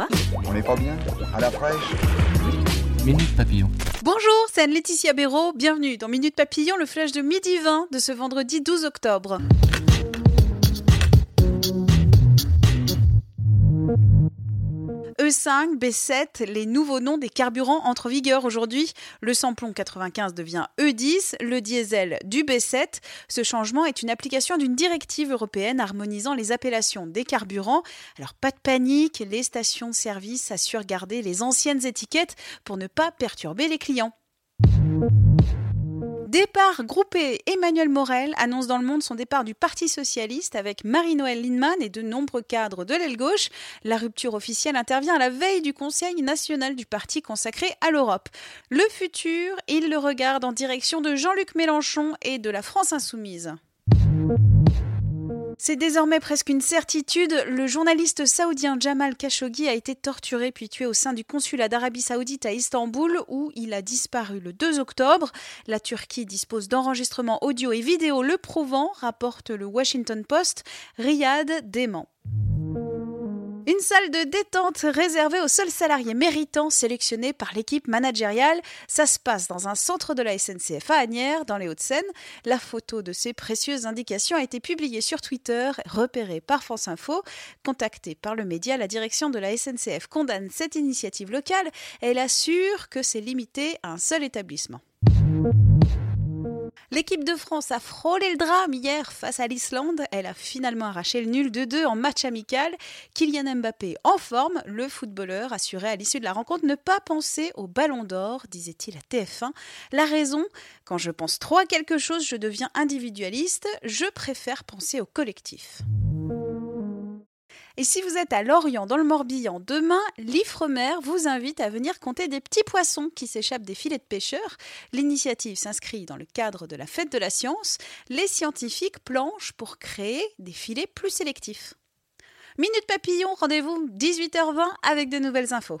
Quoi On n'est pas bien À la fraîche Minute Papillon. Bonjour, c'est Anne-Laetitia Béraud. Bienvenue dans Minute Papillon, le flash de midi 20 de ce vendredi 12 octobre. E5, B7, les nouveaux noms des carburants entrent en vigueur aujourd'hui. Le samplon 95 devient E10, le diesel du B7. Ce changement est une application d'une directive européenne harmonisant les appellations des carburants. Alors pas de panique, les stations-service assurent garder les anciennes étiquettes pour ne pas perturber les clients. Départ groupé, Emmanuel Morel annonce dans le monde son départ du Parti socialiste avec Marie-Noël Lindemann et de nombreux cadres de l'aile gauche. La rupture officielle intervient à la veille du Conseil national du parti consacré à l'Europe. Le futur, il le regarde en direction de Jean-Luc Mélenchon et de la France insoumise. C'est désormais presque une certitude, le journaliste saoudien Jamal Khashoggi a été torturé puis tué au sein du consulat d'Arabie saoudite à Istanbul où il a disparu le 2 octobre. La Turquie dispose d'enregistrements audio et vidéo le prouvant, rapporte le Washington Post. Riyad dément. Une salle de détente réservée aux seuls salariés méritants sélectionnés par l'équipe managériale. Ça se passe dans un centre de la SNCF à Agnières, dans les Hauts-de-Seine. La photo de ces précieuses indications a été publiée sur Twitter, repérée par France Info. Contactée par le média, la direction de la SNCF condamne cette initiative locale. Elle assure que c'est limité à un seul établissement. L'équipe de France a frôlé le drame hier face à l'Islande. Elle a finalement arraché le nul de 2 en match amical. Kylian Mbappé en forme, le footballeur assurait à l'issue de la rencontre ne pas penser au ballon d'or, disait-il à TF1. La raison, quand je pense trop à quelque chose, je deviens individualiste, je préfère penser au collectif. Et si vous êtes à Lorient, dans le Morbihan, demain, l'Ifremer vous invite à venir compter des petits poissons qui s'échappent des filets de pêcheurs. L'initiative s'inscrit dans le cadre de la fête de la science. Les scientifiques planchent pour créer des filets plus sélectifs. Minute Papillon, rendez-vous 18h20 avec de nouvelles infos.